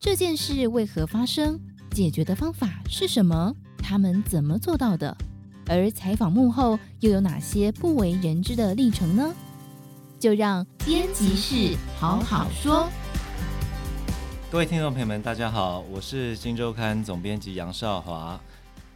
这件事为何发生？解决的方法是什么？他们怎么做到的？而采访幕后又有哪些不为人知的历程呢？就让编辑室好好说。各位听众朋友们，大家好，我是《镜周刊》总编辑杨少华，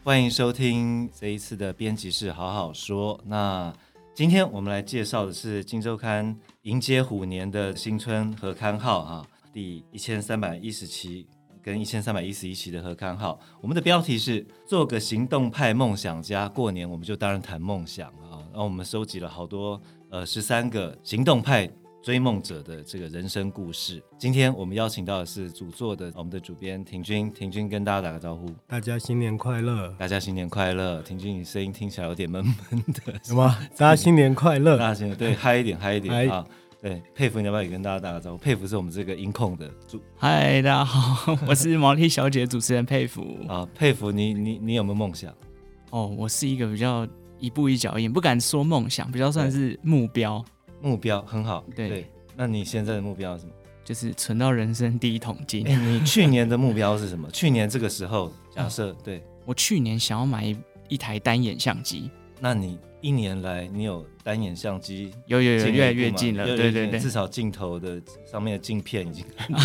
欢迎收听这一次的编辑室好好说。那今天我们来介绍的是《镜周刊》迎接虎年的新春合刊号啊，第一千三百一十期跟一千三百一十一期的合刊号。我们的标题是“做个行动派梦想家”，过年我们就当然谈梦想啊。然后我们收集了好多。呃，十三个行动派追梦者的这个人生故事。今天我们邀请到的是主作的我们的主编亭君，亭君跟大家打个招呼。大家新年快乐！大家新年快乐！亭君，你声音听起来有点闷闷的，什么？大家新年快乐！大家新年对嗨一点，嗨一点啊！对，佩服你要不要也跟大家打个招呼？佩服是我们这个音控的主。嗨，大家好，我是毛利小姐主持人佩服啊。佩服你，你你有没有梦想？哦，我是一个比较。一步一脚印，不敢说梦想，比较算是目标。目标很好，对，对。那你现在的目标是什么？就是存到人生第一桶金。欸，你去年的目标是什么？去年这个时候，假设、哦、对，我去年想要买一一台单眼相机。那你一年来，你有单眼相机？有有有，越来越近了。对对对，至少镜头的上面的镜片已经，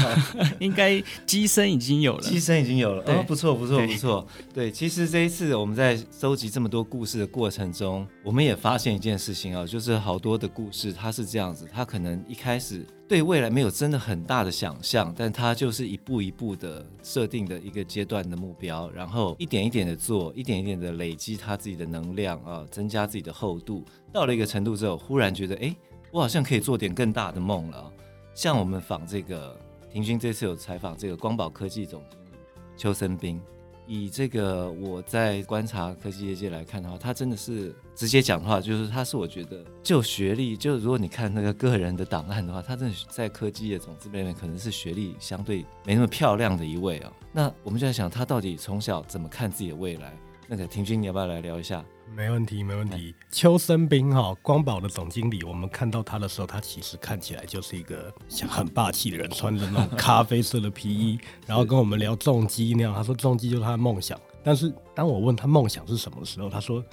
应该机身已经有了。机身已经有了，哦，不错不错不错。对，其实这一次我们在收集这么多故事的过程中，我们也发现一件事情啊，就是好多的故事它是这样子，它可能一开始。对未来没有真的很大的想象，但它就是一步一步的设定的一个阶段的目标，然后一点一点的做，一点一点的累积它自己的能量啊，增加自己的厚度。到了一个程度之后，忽然觉得，哎，我好像可以做点更大的梦了。像我们访这个亭君这次有采访这个光宝科技总经理邱森彬。以这个我在观察科技业界来看的话，他真的是直接讲话，就是他是我觉得就学历，就如果你看那个个人的档案的话，他真的在科技业总之里面可能是学历相对没那么漂亮的一位啊。那我们就在想，他到底从小怎么看自己的未来？那个亭君，你要不要来聊一下？没问题，没问题。邱森斌哈，光宝的总经理，我们看到他的时候，他其实看起来就是一个像很霸气的人，穿着那种咖啡色的皮衣，然后跟我们聊重机那样。他说重机就是他的梦想。但是当我问他梦想是什么的时候，他说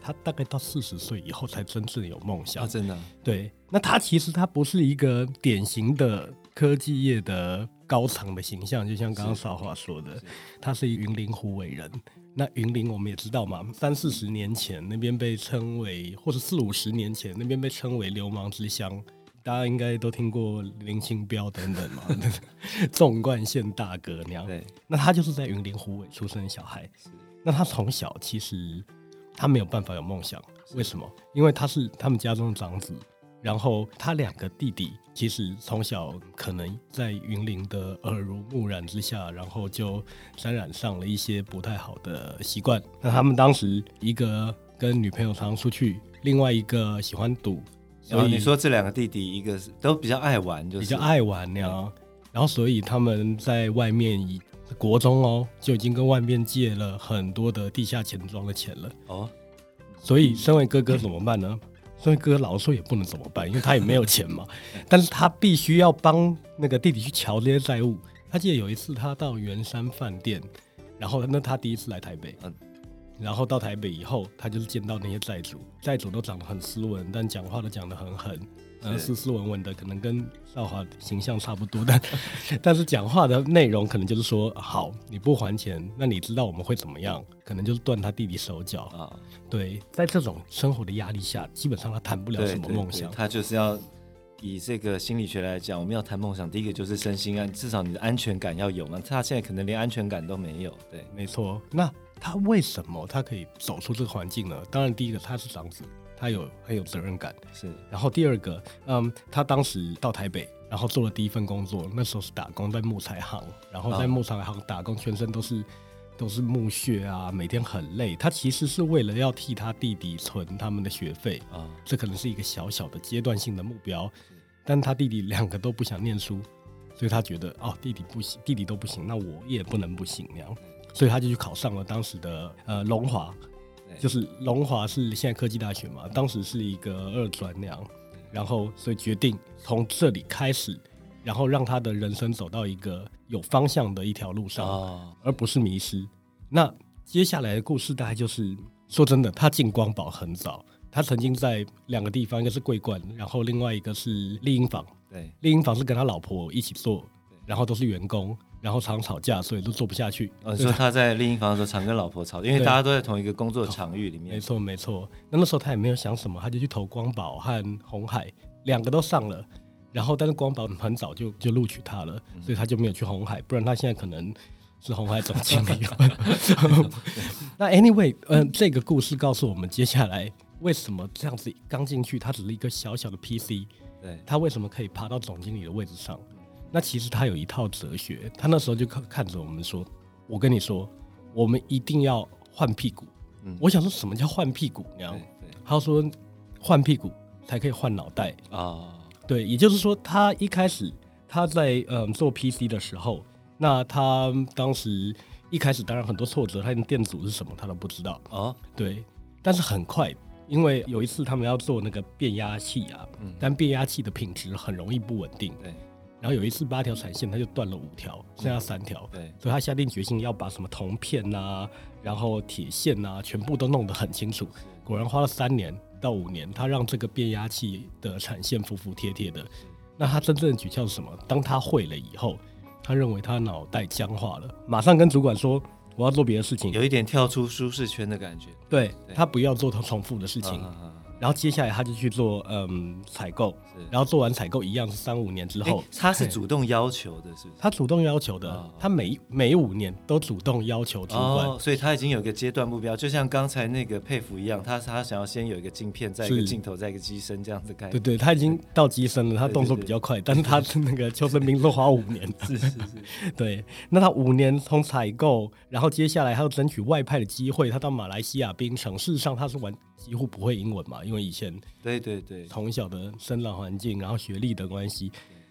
他大概到四十岁以后才真正有梦想。啊，真的？对。那他其实他不是一个典型的科技业的高层的形象，就像刚刚少华说的，他是一云林虎尾人。那云林我们也知道嘛，三四十年前那边被称为，或者四五十年前那边被称为流氓之乡，大家应该都听过林清标等等嘛，纵贯线大哥那样。对，那他就是在云林虎尾出生的小孩。那他从小其实他没有办法有梦想，为什么？因为他是他们家中的长子。然后他两个弟弟其实从小可能在云林的耳濡目染之下，然后就沾染上了一些不太好的习惯。那他们当时一个跟女朋友常出去，另外一个喜欢赌。然后你说这两个弟弟，一个是都比较爱玩，就是比较爱玩那样。然后所以他们在外面以国中哦就已经跟外面借了很多的地下钱庄的钱了哦。所以身为哥哥怎么办呢？所以哥老说也不能怎么办，因为他也没有钱嘛。但是他必须要帮那个弟弟去瞧这些债务。他记得有一次他到圆山饭店，然后那他第一次来台北，嗯，然后到台北以后，他就是见到那些债主，债主都长得很斯文，但讲话都讲得很狠。嗯，斯斯文文的，可能跟少华形象差不多，但 但是讲话的内容可能就是说，好，你不还钱，那你知道我们会怎么样？可能就是断他弟弟手脚啊。对，在这种生活的压力下，基本上他谈不了什么梦想。他就是要以这个心理学来讲，我们要谈梦想，第一个就是身心安，至少你的安全感要有嘛。他现在可能连安全感都没有。对，没错。那他为什么他可以走出这个环境呢？当然，第一个他是长子。他有很有责任感，是。然后第二个，嗯，他当时到台北，然后做了第一份工作，那时候是打工在木材行，然后在木材行打工，全身都是都是木屑啊，每天很累。他其实是为了要替他弟弟存他们的学费啊，这可能是一个小小的阶段性的目标。但他弟弟两个都不想念书，所以他觉得哦，弟弟不行，弟弟都不行，那我也不能不行那样，所以他就去考上了当时的呃龙华。就是龙华是现在科技大学嘛，当时是一个二专那样，然后所以决定从这里开始，然后让他的人生走到一个有方向的一条路上，哦，而不是迷失。那接下来的故事大概就是说真的，他进光宝很早，他曾经在两个地方，一个是桂冠，然后另外一个是丽婴房。对，丽婴房是跟他老婆一起做，然后都是员工，然后常吵架，所以都做不下去。哦，你说他在另一方的时候常跟老婆吵，因为大家都在同一个工作场域里面。没错没错，那那时候他也没有想什么，他就去投光宝和鸿海，两个都上了。然后，但是光宝很早就就录取他了，所以他就没有去红海，不然他现在可能是红海总经理。那 anyway，嗯、呃，这个故事告诉我们，接下来为什么这样子刚进去，他只是一个小小的 PC，对，他为什么可以爬到总经理的位置上？那其实他有一套哲学，他那时候就看看着我们说：“我跟你说，我们一定要换屁股。嗯”我想说什么叫换屁股？然后他说换屁股才可以换脑袋啊。哦对，也就是说，他一开始他在嗯做 PC 的时候，那他当时一开始当然很多挫折，他连电阻是什么他都不知道哦。对，但是很快，因为有一次他们要做那个变压器啊，嗯，但变压器的品质很容易不稳定，对。然后有一次八条产线，他就断了五条，剩下三条，对。所以他下定决心要把什么铜片呐、啊，然后铁线呐、啊，全部都弄得很清楚。果然花了三年。到五年，他让这个变压器的产线服服帖帖的。那他真正的诀窍是什么？当他会了以后，他认为他脑袋僵化了，马上跟主管说：“我要做别的事情。”有一点跳出舒适圈的感觉。对，对他不要做他重复的事情。然后接下来他就去做嗯采购，然后做完采购一样是三五年之后，他是主动要求的，是不是？他主动要求的，哦、他每每五年都主动要求主管、哦，所以他已经有一个阶段目标，就像刚才那个佩服一样，他他想要先有一个镜片，再一个镜头，再一个机身这样子开。对对，他已经到机身了，他动作比较快，但是他那个邱生兵是花五年，是 是是，对，那他五年从采购，然后接下来他又争取外派的机会，他到马来西亚槟城，事实上他是玩。几乎不会英文嘛，因为以前对对对，从小的生长环境，然后学历的关系，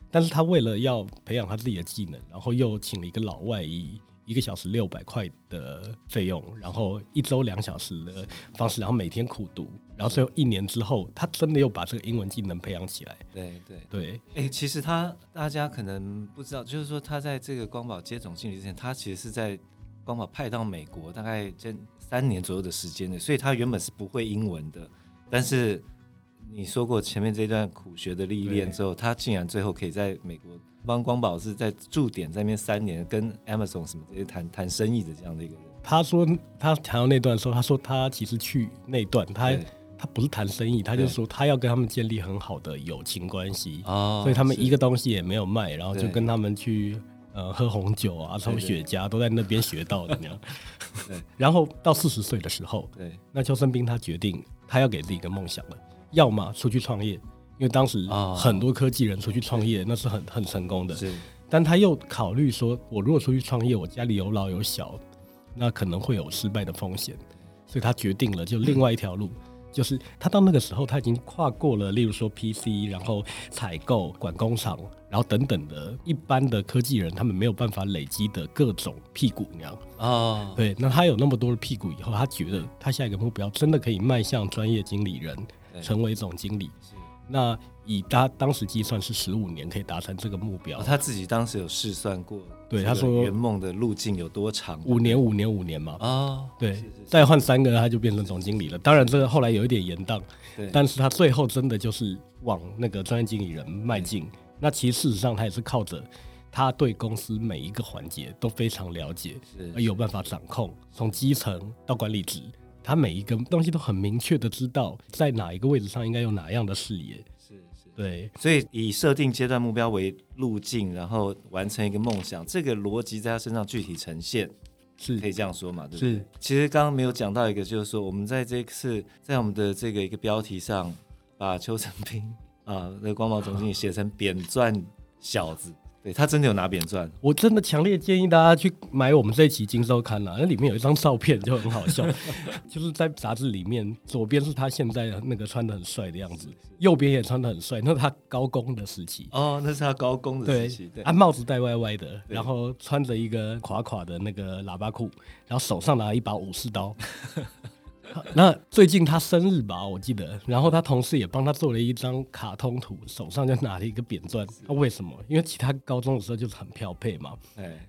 但是他为了要培养他自己的技能，然后又请了一个老外，以一个小时六百块的费用，然后一周两小时的方式，然后每天苦读，然后最后一年之后，他真的又把这个英文技能培养起来。对对对，哎、欸，其实他大家可能不知道，就是说他在这个光宝接总经理之前，他其实是在光宝派到美国，大概这。三年左右的时间的，所以他原本是不会英文的，但是你说过前面这段苦学的历练之后，他竟然最后可以在美国帮光宝是在驻点在那边三年，跟 Amazon 什么这些谈谈生意的这样的一个人。他说他谈到那段的时候，他说他其实去那段他他不是谈生意，他就说他要跟他们建立很好的友情关系，哦，所以他们一个东西也没有卖，然后就跟他们去。呃，喝红酒啊，抽雪茄都在那边学到的那样。对，然后到四十岁的时候，对，那邱生斌他决定他要给自己一个梦想了，要么出去创业，因为当时很多科技人出去创业那是很很成功的。是，但他又考虑说，我如果出去创业，我家里有老有小，那可能会有失败的风险，所以他决定了就另外一条路。就是他到那个时候，他已经跨过了，例如说 PC，然后采购、管工厂，然后等等的一般的科技人，他们没有办法累积的各种屁股那样啊。哦、对，那他有那么多的屁股以后，他觉得他下一个目标真的可以迈向专业经理人，成为总经理。那以他当时计算是十五年可以达成这个目标，哦，他自己当时有试算过，对他说圆梦的路径有多长？五年，五年，五年嘛。啊，哦，对，是是是再换三个他就变成总经理了。当然这个后来有一点延宕，对，但是他最后真的就是往那个专业经理人迈进。对那其实事实上他也是靠着他对公司每一个环节都非常了解，而有办法掌控，从基层到管理职。他每一个东西都很明确的知道在哪一个位置上应该有哪样的视野，是是，对，所以以设定阶段目标为路径，然后完成一个梦想，这个逻辑在他身上具体呈现，是可以这样说嘛？对不对？是。其实刚刚没有讲到一个，就是说我们在这次在我们的这个一个标题上，把邱成斌啊，那个光芒总经理写成扁钻小子。对，他真的有拿扁钻，我真的强烈建议大家去买我们这一期《金周刊》啊，那里面有一张照片就很好笑，就是在杂志里面，左边是他现在那个穿的很帅的样子，右边也穿的很帅，那是他高工的时期哦，那是他高工的时期，对，他帽子戴歪歪的，然后穿着一个垮垮的那个喇叭裤，然后手上拿一把武士刀。那最近他生日吧，我记得，然后他同事也帮他做了一张卡通图，手上就拿了一个扁钻。那为什么？因为其他高中的时候就是很漂配嘛。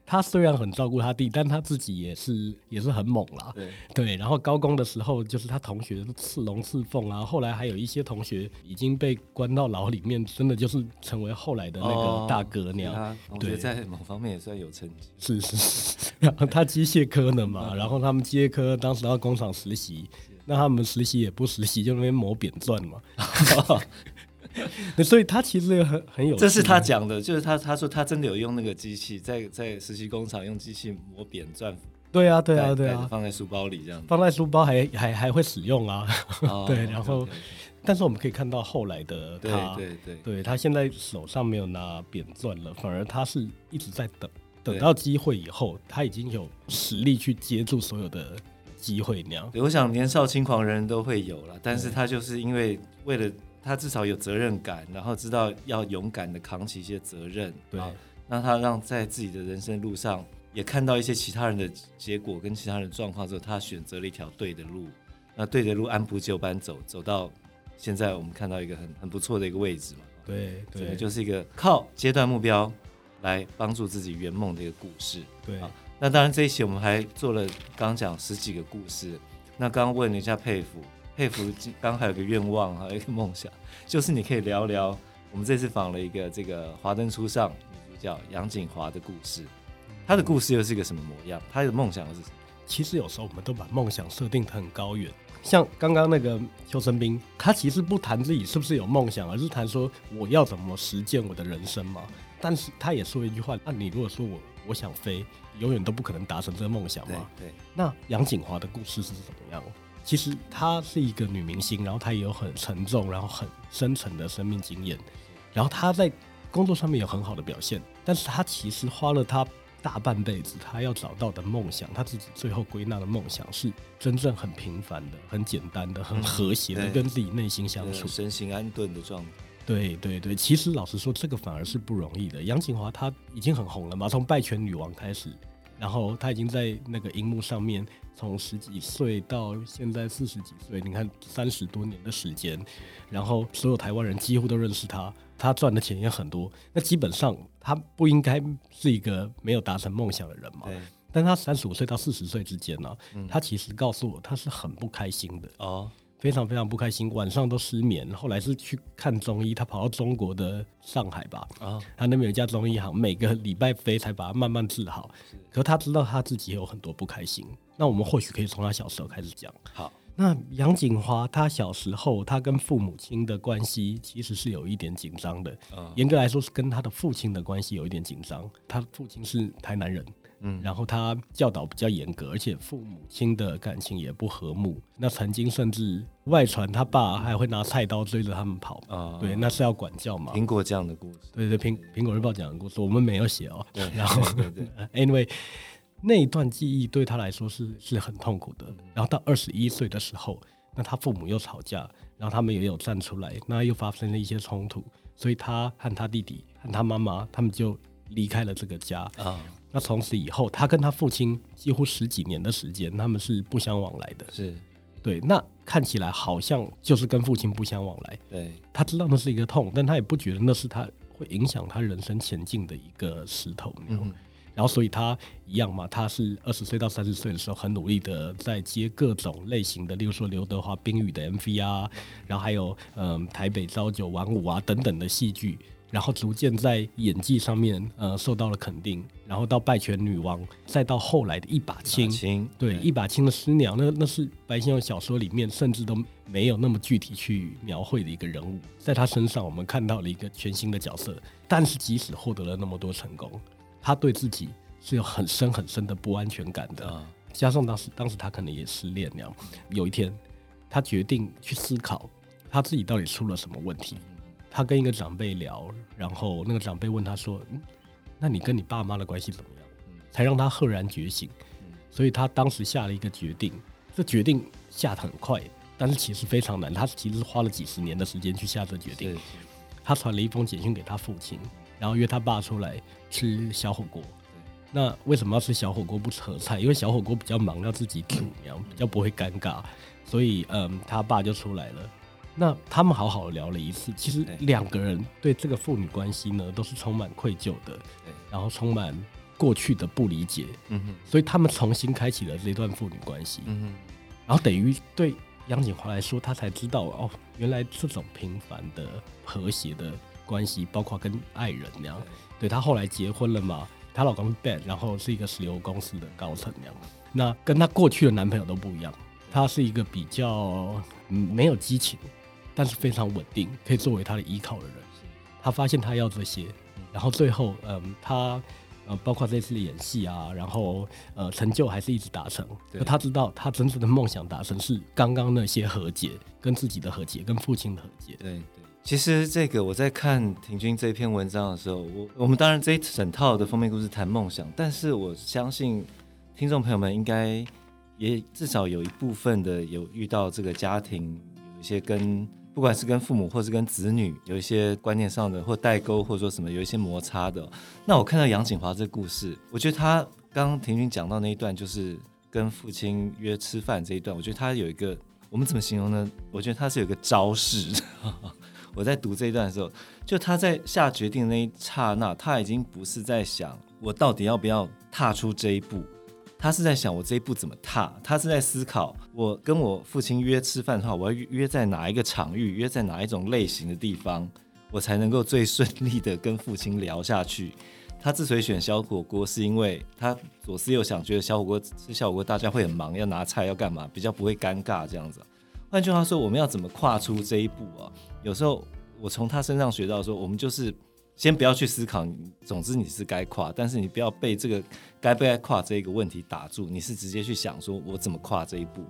他虽然很照顾他弟，但他自己也是也是很猛啦。对对。然后高工的时候，就是他同学刺龙刺凤啊，后来还有一些同学已经被关到牢里面，真的就是成为后来的那个大哥那样。对，在某方面也算有成绩。是是是。然后他机械科的嘛，然后他们机械科当时到工厂实习。那他们实习也不实习，就那边磨扁钻嘛。所以他其实也很很有。这是他讲的，就是他他说他真的有用那个机器在在实习工厂用机器磨扁钻。对啊对啊对啊，放在书包里这样。放在书包还还还会使用啊。哦、对，然后 okay, okay. 但是我们可以看到后来的他，对对对，对他现在手上没有拿扁钻了，反而他是一直在等，等到机会以后，他已经有实力去接住所有的。机会那样，我想年少轻狂人人都会有了，但是他就是因为为了他至少有责任感，然后知道要勇敢的扛起一些责任，对，那他让在自己的人生路上也看到一些其他人的结果跟其他人的状况之后，他选择了一条对的路，那对的路按部就班走，走到现在我们看到一个很很不错的一个位置嘛，对对，就是一个靠阶段目标来帮助自己圆梦的一个故事，对。那当然，这一期我们还做了刚讲十几个故事。那刚刚问了一下佩服，佩服刚刚还有个愿望，还有一个梦想，就是你可以聊聊我们这次访了一个这个《华灯初上》女主角杨锦华的故事。她的故事又是一个什么模样？她的梦想又是什么？其实有时候我们都把梦想设定得很高远，像刚刚那个邱生斌，他其实不谈自己是不是有梦想，而是谈说我要怎么实践我的人生嘛。但是他也说一句话：那你如果说我我想飞。永远都不可能达成这个梦想嘛？对。对，那杨景华的故事是怎么样？其实她是一个女明星，然后她也有很沉重，然后很深沉的生命经验。然后她在工作上面有很好的表现，但是她其实花了她大半辈子，她要找到的梦想，她自己最后归纳的梦想是真正很平凡的、很简单的、很和谐的跟自己内心相处、身心安顿的状态。对对对，其实老实说，这个反而是不容易的。杨景华她已经很红了嘛，从《拜权女王》开始。然后他已经在那个荧幕上面，从十几岁到现在四十几岁，你看三十多年的时间，然后所有台湾人几乎都认识他，他赚的钱也很多。那基本上他不应该是一个没有达成梦想的人嘛？对。但他三十五岁到四十岁之间呢、啊，他其实告诉我他是很不开心的哦。非常非常不开心，晚上都失眠。后来是去看中医，他跑到中国的上海吧，啊，他那边有一家中医行，每个礼拜飞才把他慢慢治好。可是他知道他自己有很多不开心，那我们或许可以从他小时候开始讲。好，那杨锦华他小时候，他跟父母亲的关系其实是有一点紧张的。严格来说是跟他的父亲的关系有一点紧张。他父亲是台南人。嗯，然后他教导比较严格，而且父母亲的感情也不和睦。那曾经甚至外传他爸还会拿菜刀追着他们跑啊，对，那是要管教嘛。苹果这样的故事，对对，苹苹果日报讲的故事，我们没有写哦。对，然后对对，对，anyway，那一段记忆对他来说是是很痛苦的。然后到二十一岁的时候，那他父母又吵架，然后他们也有站出来，那又发生了一些冲突，所以他和他弟弟和他妈妈他们就离开了这个家啊。那从此以后，他跟他父亲几乎十几年的时间，他们是不相往来的。是，对。那看起来好像就是跟父亲不相往来。对。他知道那是一个痛，但他也不觉得那是他会影响他人生前进的一个石头。嗯。然后，所以他一样嘛，他是二十岁到三十岁的时候，很努力的在接各种类型的，例如说刘德华《冰雨》的 MV 啊，然后还有嗯、呃《台北朝九晚五》啊等等的戏剧。然后逐渐在演技上面，呃，受到了肯定。然后到拜权女王，再到后来的一把青，对，一把青的师娘，那那是白先勇小说里面甚至都没有那么具体去描绘的一个人物，在他身上我们看到了一个全新的角色。但是即使获得了那么多成功，他对自己是有很深很深的不安全感的。加上当时当时他可能也失恋了，有一天他决定去思考他自己到底出了什么问题。他跟一个长辈聊，然后那个长辈问他说：“嗯，那你跟你爸妈的关系怎么样？”才让他赫然觉醒。所以他当时下了一个决定，这决定下得很快，但是其实非常难。他其实花了几十年的时间去下这决定。他传了一封简讯给他父亲，然后约他爸出来吃小火锅。那为什么要吃小火锅不吃合菜？因为小火锅比较忙，要自己煮，然后比较不会尴尬。所以，嗯，他爸就出来了。那他们好好聊了一次。其实两个人对这个父女关系呢，都是充满愧疚的，然后充满过去的不理解。嗯哼。所以他们重新开启了这段父女关系。嗯哼。然后等于对杨景华来说，他才知道哦，原来这种平凡的和谐的关系，包括跟爱人那样。对，他后来结婚了嘛？她老公是 Ben，然后是一个石油公司的高层那样。那跟她过去的男朋友都不一样，他是一个比较没有激情，但是非常稳定，可以作为他的依靠的人。他发现他要这些，然后最后，嗯，他呃，包括这次的演戏啊，然后呃，成就还是一直达成。对他知道他真正的梦想达成是刚刚那些和解，跟自己的和解，跟父亲的和解。对对。其实这个我在看廷君这篇文章的时候，我我们当然这一整套的封面故事谈梦想，但是我相信听众朋友们应该也至少有一部分的有遇到这个家庭有一些跟不管是跟父母或是跟子女有一些观念上的或代沟或者说什么有一些摩擦的。那我看到杨景华这故事，我觉得他刚刚亭均讲到那一段就是跟父亲约吃饭这一段，我觉得他有一个我们怎么形容呢？我觉得他是有一个招式。我在读这一段的时候，就他在下决定的那一刹那，他已经不是在想我到底要不要踏出这一步，他是在想我这一步怎么踏，他是在思考我跟我父亲约吃饭的话，我要约在哪一个场域，约在哪一种类型的地方，我才能够最顺利的跟父亲聊下去。他之所以选小火锅，是因为他左思右想，觉得小火锅吃小火锅大家会很忙，要拿菜要干嘛，比较不会尴尬这样子。换句话说，我们要怎么跨出这一步啊？有时候我从他身上学到说，我们就是先不要去思考，总之你是该跨，但是你不要被这个该不该跨这个问题打住，你是直接去想说我怎么跨这一步。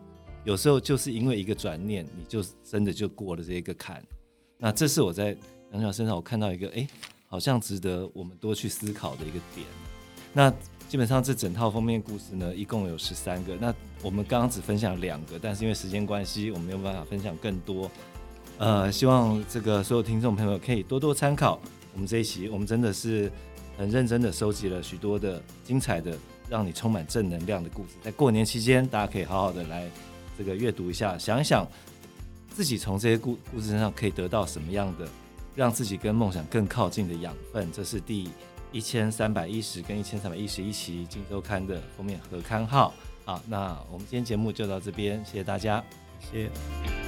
有时候就是因为一个转念，你就真的就过了这一个坎。那这是我在杨谨华身上我看到一个，哎，好像值得我们多去思考的一个点。那基本上这整套封面故事呢，一共有十三个。那我们刚刚只分享两个，但是因为时间关系，我没有办法分享更多。呃，希望这个所有听众朋友可以多多参考我们这一期，我们真的是很认真的收集了许多的精彩的，让你充满正能量的故事。在过年期间，大家可以好好的来这个阅读一下，想一想自己从这些故故事身上可以得到什么样的，让自己跟梦想更靠近的养分。这是第一千三百一十跟一千三百一十一期《金周刊》的封面合刊号。好，那我们今天节目就到这边，谢谢大家，谢谢。